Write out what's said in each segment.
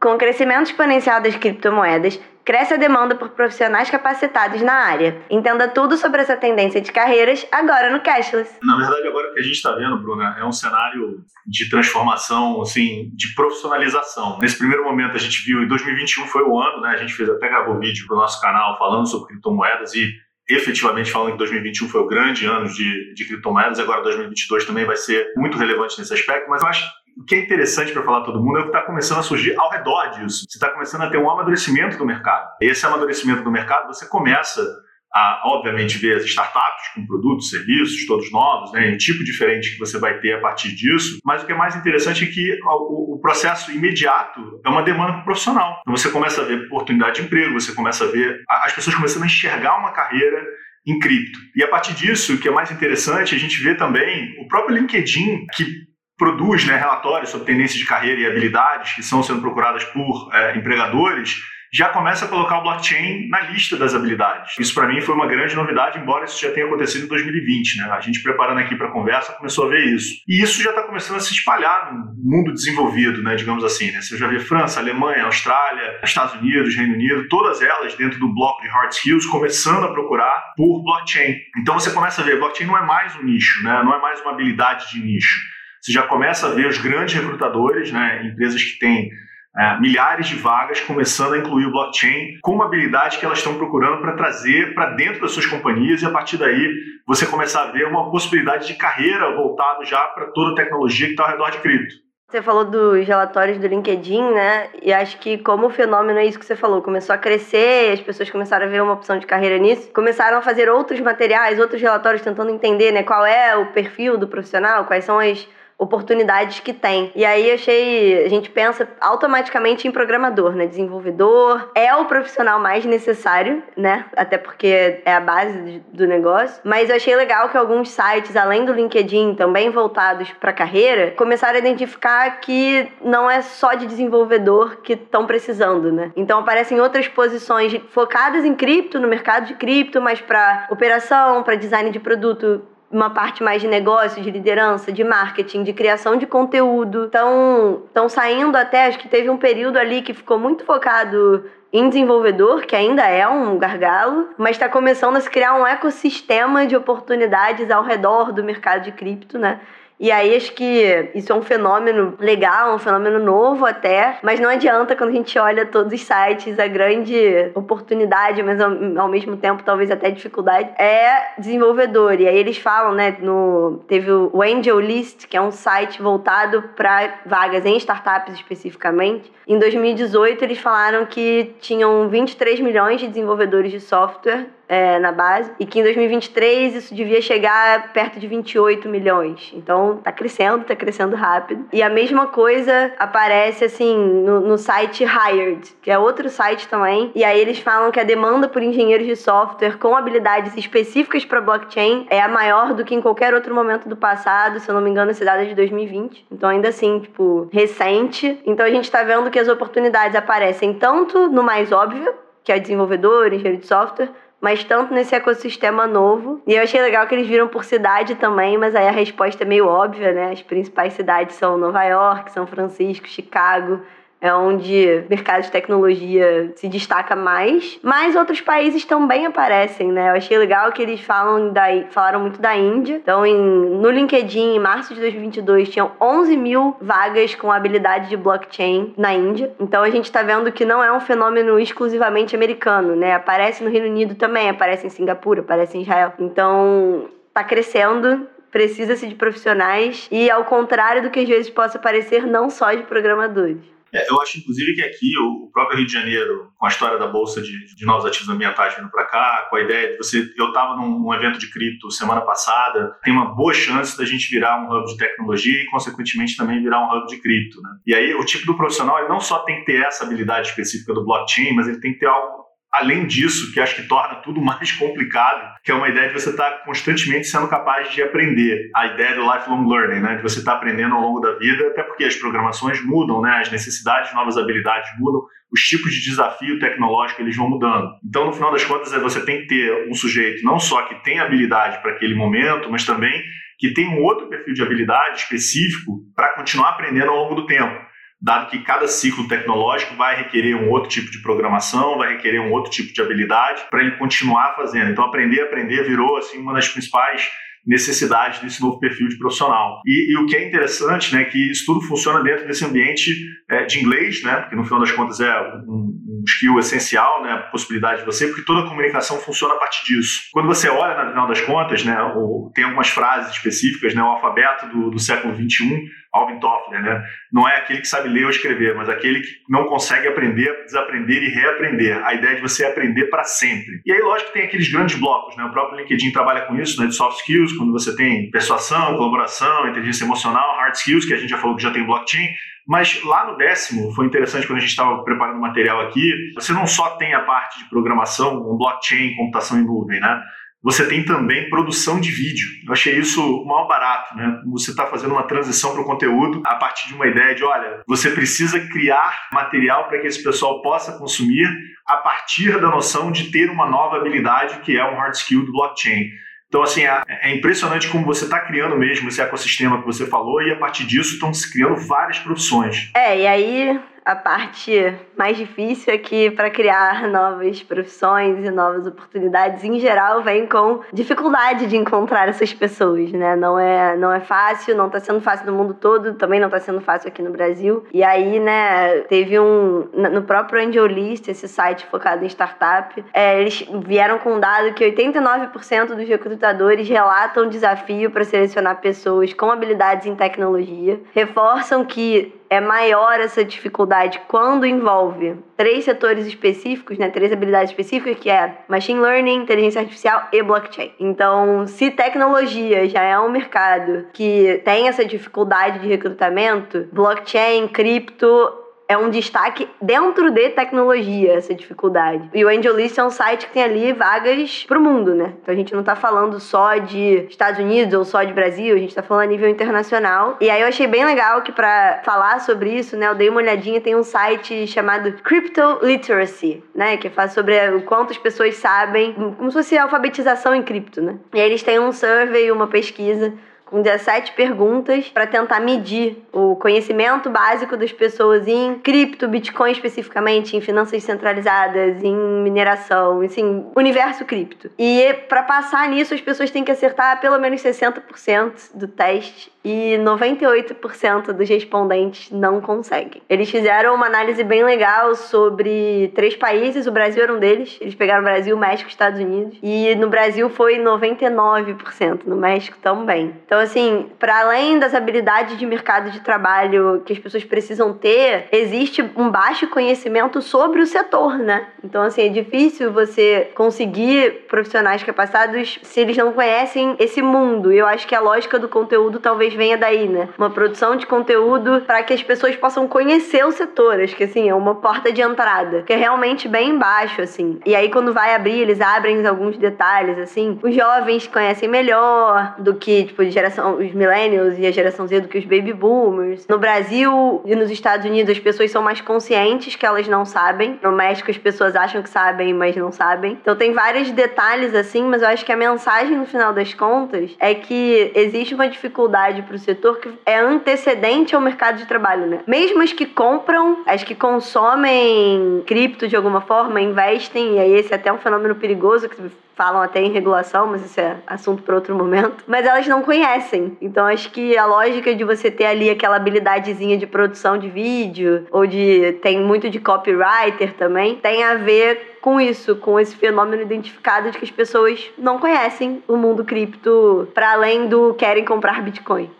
Com o crescimento exponencial das criptomoedas, cresce a demanda por profissionais capacitados na área. Entenda tudo sobre essa tendência de carreiras agora no Cashless. Na verdade, agora o que a gente está vendo, Bruna, é um cenário de transformação, assim, de profissionalização. Nesse primeiro momento, a gente viu, em 2021 foi o ano, né? A gente fez até gravou vídeo para o nosso canal falando sobre criptomoedas e efetivamente falando que 2021 foi o grande ano de, de criptomoedas, agora 2022 também vai ser muito relevante nesse aspecto, mas eu acho o que é interessante para falar todo mundo é o que está começando a surgir ao redor disso. Você está começando a ter um amadurecimento do mercado. Esse amadurecimento do mercado, você começa a, obviamente, ver as startups com produtos, serviços, todos novos, né, um tipo diferente que você vai ter a partir disso. Mas o que é mais interessante é que o, o processo imediato é uma demanda profissional. Então você começa a ver oportunidade de emprego, você começa a ver as pessoas começando a enxergar uma carreira em cripto. E a partir disso, o que é mais interessante, a gente vê também o próprio LinkedIn, que produz né, relatórios sobre tendências de carreira e habilidades que são sendo procuradas por é, empregadores, já começa a colocar o blockchain na lista das habilidades. Isso para mim foi uma grande novidade, embora isso já tenha acontecido em 2020. Né? A gente preparando aqui para a conversa começou a ver isso. E isso já está começando a se espalhar no mundo desenvolvido, né, digamos assim. Né? Você já vê França, Alemanha, Austrália, Estados Unidos, Reino Unido, todas elas dentro do bloco de hard skills começando a procurar por blockchain. Então você começa a ver, blockchain não é mais um nicho, né? não é mais uma habilidade de nicho você já começa a ver os grandes recrutadores, né, empresas que têm é, milhares de vagas começando a incluir o blockchain como habilidade que elas estão procurando para trazer para dentro das suas companhias e a partir daí você começar a ver uma possibilidade de carreira voltado já para toda a tecnologia que está ao redor de cripto. Você falou dos relatórios do LinkedIn, né? E acho que como o fenômeno é isso que você falou, começou a crescer, as pessoas começaram a ver uma opção de carreira nisso, começaram a fazer outros materiais, outros relatórios tentando entender, né, qual é o perfil do profissional, quais são as oportunidades que tem. E aí achei, a gente pensa automaticamente em programador, né? Desenvolvedor é o profissional mais necessário, né? Até porque é a base do negócio. Mas eu achei legal que alguns sites, além do LinkedIn, também voltados para carreira, começaram a identificar que não é só de desenvolvedor que estão precisando, né? Então aparecem outras posições focadas em cripto, no mercado de cripto, mas para operação, para design de produto, uma parte mais de negócio, de liderança, de marketing, de criação de conteúdo. Estão estão saindo até, acho que teve um período ali que ficou muito focado em desenvolvedor, que ainda é um gargalo, mas está começando a se criar um ecossistema de oportunidades ao redor do mercado de cripto, né? E aí acho que isso é um fenômeno legal, um fenômeno novo até, mas não adianta quando a gente olha todos os sites, a grande oportunidade, mas ao, mesmo tempo talvez até dificuldade, é desenvolvedor. E aí eles falam, né, no teve o Angel List, que é um site voltado para vagas em startups especificamente. Em 2018 eles falaram que tinham 23 milhões de desenvolvedores de software é, na base, e que em 2023 isso devia chegar perto de 28 milhões. Então tá crescendo, tá crescendo rápido. E a mesma coisa aparece assim no, no site Hired, que é outro site também, e aí eles falam que a demanda por engenheiros de software com habilidades específicas para blockchain é a maior do que em qualquer outro momento do passado, se eu não me engano, esse dado é de 2020. Então ainda assim, tipo, recente. Então a gente tá vendo que as oportunidades aparecem tanto no mais óbvio, que é desenvolvedor, engenheiro de software, mas tanto nesse ecossistema novo. E eu achei legal que eles viram por cidade também, mas aí a resposta é meio óbvia, né? As principais cidades são Nova York, São Francisco, Chicago, é onde o mercado de tecnologia se destaca mais, mas outros países também aparecem, né? Eu achei legal que eles falam da, falaram muito da Índia. Então, em, no LinkedIn, em março de 2022, tinham 11 mil vagas com habilidade de blockchain na Índia. Então, a gente está vendo que não é um fenômeno exclusivamente americano, né? Aparece no Reino Unido também, aparece em Singapura, aparece em Israel. Então, está crescendo precisa-se de profissionais e ao contrário do que às vezes possa parecer, não só de programadores. É, eu acho, inclusive, que aqui o próprio Rio de Janeiro, com a história da Bolsa de, de Novos Ativos Ambientais vindo para cá, com a ideia de você. Eu estava num, evento de cripto semana passada, tem uma boa chance da gente virar um hub de tecnologia e, consequentemente, também virar um hub de cripto. Né? E aí, o tipo do profissional, ele não só tem que ter essa habilidade específica do blockchain, mas ele tem que ter algo além disso, que acho que torna tudo mais complicado, que é uma ideia de você estar tá constantemente sendo capaz de aprender. A ideia do lifelong learning, né? de você estar tá aprendendo ao longo da vida, até porque as programações mudam, né? as necessidades, novas habilidades mudam, os tipos de desafio tecnológico eles vão mudando. Então, no final das contas, é você tem que ter um sujeito não só que tem habilidade para aquele momento, mas também que tem um outro perfil de habilidade específico para continuar aprendendo ao longo do tempo. Dado que cada ciclo tecnológico vai requerer um outro tipo de programação, vai requerer um outro tipo de habilidade para ele continuar fazendo. Então, aprender, aprender virou assim uma das principais necessidade desse novo perfil de profissional. E, e, o que é interessante, né, que isso tudo funciona dentro desse ambiente é, de inglês, né, porque no final das contas é um, um skill essencial, né, a possibilidade de você, porque toda a comunicação funciona a partir disso. Quando você olha, no final das contas, né, tem algumas frases específicas, né, o alfabeto do, do século 21 Alvin Toffler, né? Não é aquele que sabe ler ou escrever, mas aquele que não consegue aprender, desaprender e reaprender. A ideia de você aprender para sempre. E aí, lógico tem aqueles grandes blocos, né? O próprio LinkedIn trabalha com isso, né? De soft skills, quando você tem persuasão, colaboração, inteligência emocional, hard skills, que a gente já falou que já tem blockchain. Mas lá no décimo, foi interessante quando a gente estava preparando o material aqui, você não só tem a parte de programação, blockchain, computação em nuvem, né? Você tem também produção de vídeo. Eu achei isso o maior barato, né? Você está fazendo uma transição para o conteúdo a partir de uma ideia de, olha, você precisa criar material para que esse pessoal possa consumir a partir da noção de ter uma nova habilidade que é um hard skill do blockchain. Então, assim, é, é impressionante como você está criando mesmo esse ecossistema que você falou e a partir disso estão se criando várias profissões. É, e aí a parte mais difícil é que para criar novas profissões e novas oportunidades em geral vem com dificuldade de encontrar essas pessoas, né? Não é não é fácil, não está sendo fácil no mundo todo, também não está sendo fácil aqui no Brasil. E aí, né, teve um no próprio Angel List, esse site focado em startup, é, eles vieram com um dado que 89% dos recrutadores relatam desafio para selecionar pessoas com habilidades em tecnologia, reforçam que é maior essa dificuldade quando envolve três setores específicos, né, três habilidades específicas, que é machine learning, inteligência artificial e blockchain. Então, se tecnologia já é um mercado que tem essa dificuldade de recrutamento, blockchain, cripto é um destaque dentro de tecnologia, essa dificuldade. E o AngelList é um site que tem ali vagas pro mundo, né? Então a gente não tá falando só de Estados Unidos ou só de Brasil, a gente tá falando a nível internacional. E aí eu achei bem legal que para falar sobre isso, né, eu dei uma olhadinha, tem um site chamado Crypto Literacy, né, que fala sobre o quanto as pessoas sabem, como se fosse alfabetização em cripto, né? E aí eles têm um survey, uma pesquisa com 17 perguntas para tentar medir o conhecimento básico das pessoas em cripto, Bitcoin especificamente, em finanças centralizadas, em mineração, assim, universo cripto. E para passar nisso, as pessoas têm que acertar pelo menos 60% do teste e 98% dos respondentes não conseguem. Eles fizeram uma análise bem legal sobre três países, o Brasil era um deles. Eles pegaram Brasil, México Estados Unidos. E no Brasil foi 99%, no México também. Então, assim, para além das habilidades de mercado de trabalho que as pessoas precisam ter, existe um baixo conhecimento sobre o setor, né? Então, assim, é difícil você conseguir profissionais capacitados se eles não conhecem esse mundo. Eu acho que a lógica do conteúdo talvez talvez venha daí, né? Uma produção de conteúdo para que as pessoas possam conhecer o setor. Acho que assim, é uma porta de entrada, que é realmente bem embaixo, assim. E aí, quando vai abrir, eles abrem alguns detalhes, assim. Os jovens conhecem melhor do que, tipo, geração, os millennials e a geração Z do que os baby boomers. No Brasil e nos Estados Unidos, as pessoas são mais conscientes que elas não sabem. No México, as pessoas acham que sabem, mas não sabem. Então, tem vários detalhes, assim, mas eu acho que a mensagem, no final das contas, é que existe uma dificuldade para o setor que é antecedente ao mercado de trabalho, né? Mesmo as que compram, as que consomem cripto de alguma forma, investem, e aí esse é até um fenômeno perigoso que falam até em regulação, mas isso é assunto para outro momento. Mas elas não conhecem. Então acho que a lógica de você ter ali aquela habilidadezinha de produção de vídeo, ou de. tem muito de copywriter também, tem a ver com isso, com esse fenômeno identificado de que as pessoas não conhecem o mundo cripto para além do querem comprar Bitcoin.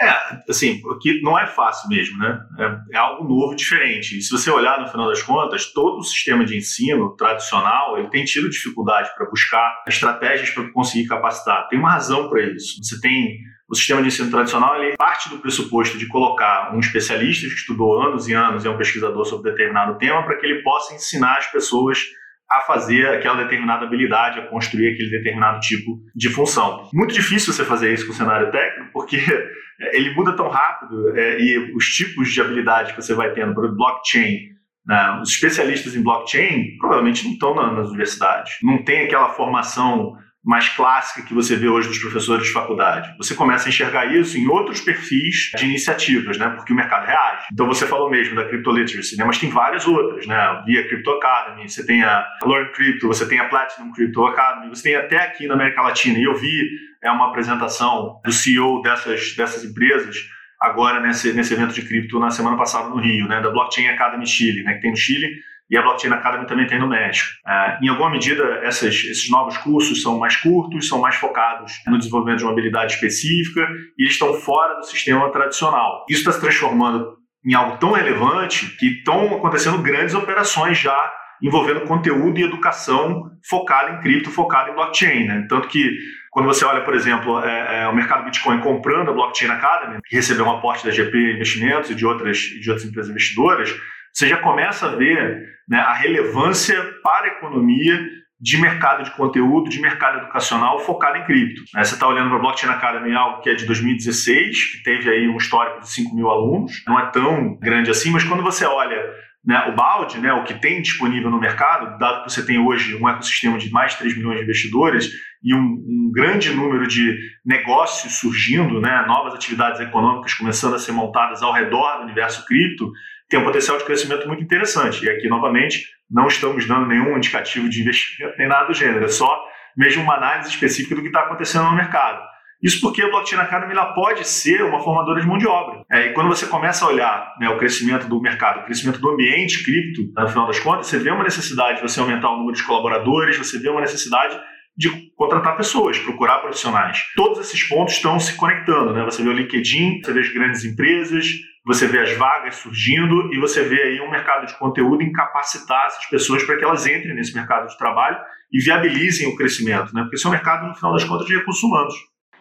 É, assim, que não é fácil mesmo, né? É, é, algo novo, diferente. E se você olhar no final das contas, todo o sistema de ensino tradicional ele tem tido dificuldade para buscar estratégias para conseguir capacitar. Tem uma razão para isso. Você tem o sistema de ensino tradicional ele parte do pressuposto de colocar um especialista que estudou anos e anos e é um pesquisador sobre determinado tema para que ele possa ensinar as pessoas a fazer aquela determinada habilidade, a construir aquele determinado tipo de função. Muito difícil você fazer isso com o cenário técnico, porque ele muda tão rápido é, e os tipos de habilidade que você vai tendo para o blockchain, né, os especialistas em blockchain provavelmente não estão na, nas universidades, não tem aquela formação mais clássica que você vê hoje dos professores de faculdade. Você começa a enxergar isso em outros perfis de iniciativas, né? Porque o mercado reage. Então você falou mesmo da Crypto Literacy, né? Mas tem várias outras, né? Via Crypto Academy, você tem a Learn Crypto, você tem a Platinum Crypto Academy, você tem até aqui na América Latina. E eu vi é uma apresentação do CEO dessas, dessas empresas agora nesse, nesse evento de cripto na semana passada no Rio, né? Da Blockchain Academy Chile, né? Que tem no Chile e a Blockchain Academy também tem no México. É, em alguma medida, essas, esses novos cursos são mais curtos, são mais focados no desenvolvimento de uma habilidade específica e eles estão fora do sistema tradicional. Isso está se transformando em algo tão relevante que estão acontecendo grandes operações já envolvendo conteúdo e educação focada em cripto, focada em blockchain. Né? Tanto que quando você olha, por exemplo, é, é, o mercado Bitcoin comprando a Blockchain Academy, que recebeu um aporte da GP Investimentos e de outras, de outras empresas investidoras, você já começa a ver né, a relevância para a economia de mercado de conteúdo, de mercado educacional focado em cripto. Né? Você está olhando para a Blockchain Academy, algo que é de 2016, que teve aí um histórico de 5 mil alunos, não é tão grande assim, mas quando você olha né, o balde, né, o que tem disponível no mercado, dado que você tem hoje um ecossistema de mais de 3 milhões de investidores e um, um grande número de negócios surgindo, né, novas atividades econômicas começando a ser montadas ao redor do universo cripto, tem um potencial de crescimento muito interessante. E aqui, novamente, não estamos dando nenhum indicativo de investimento nem nada do gênero, é só mesmo uma análise específica do que está acontecendo no mercado. Isso porque a Blockchain Academy ela pode ser uma formadora de mão de obra. É, e quando você começa a olhar né, o crescimento do mercado, o crescimento do ambiente cripto, no final das contas, você vê uma necessidade de você aumentar o número de colaboradores, você vê uma necessidade de contratar pessoas, procurar profissionais. Todos esses pontos estão se conectando, né? Você vê o LinkedIn, você vê as grandes empresas, você vê as vagas surgindo e você vê aí um mercado de conteúdo em capacitar essas pessoas para que elas entrem nesse mercado de trabalho e viabilizem o crescimento, né? Porque esse é um mercado, no final das contas, de recursos humanos.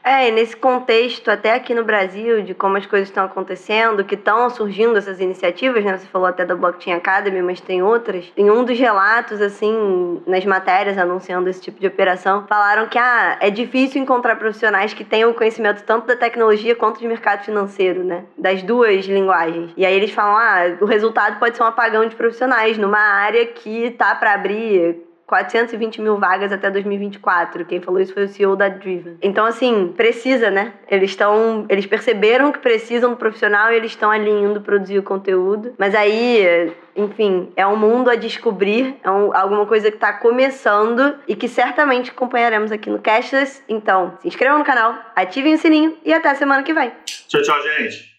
É, e nesse contexto, até aqui no Brasil, de como as coisas estão acontecendo, que estão surgindo essas iniciativas, né? Você falou até da Blockchain Academy, mas tem outras. Em um dos relatos, assim, nas matérias anunciando esse tipo de operação, falaram que ah, é difícil encontrar profissionais que tenham conhecimento tanto da tecnologia quanto de mercado financeiro, né? Das duas linguagens. E aí eles falam, ah, o resultado pode ser um apagão de profissionais numa área que tá para abrir 420 mil vagas até 2024. Quem falou isso foi o CEO da Driven. Então, assim, precisa, né? Eles estão. Eles perceberam que precisam do profissional e eles estão alinhando produzir o conteúdo. Mas aí, enfim, é um mundo a descobrir, é um, alguma coisa que está começando e que certamente acompanharemos aqui no Cashless. Então, se inscrevam no canal, ativem o sininho e até semana que vem. Tchau, tchau, gente.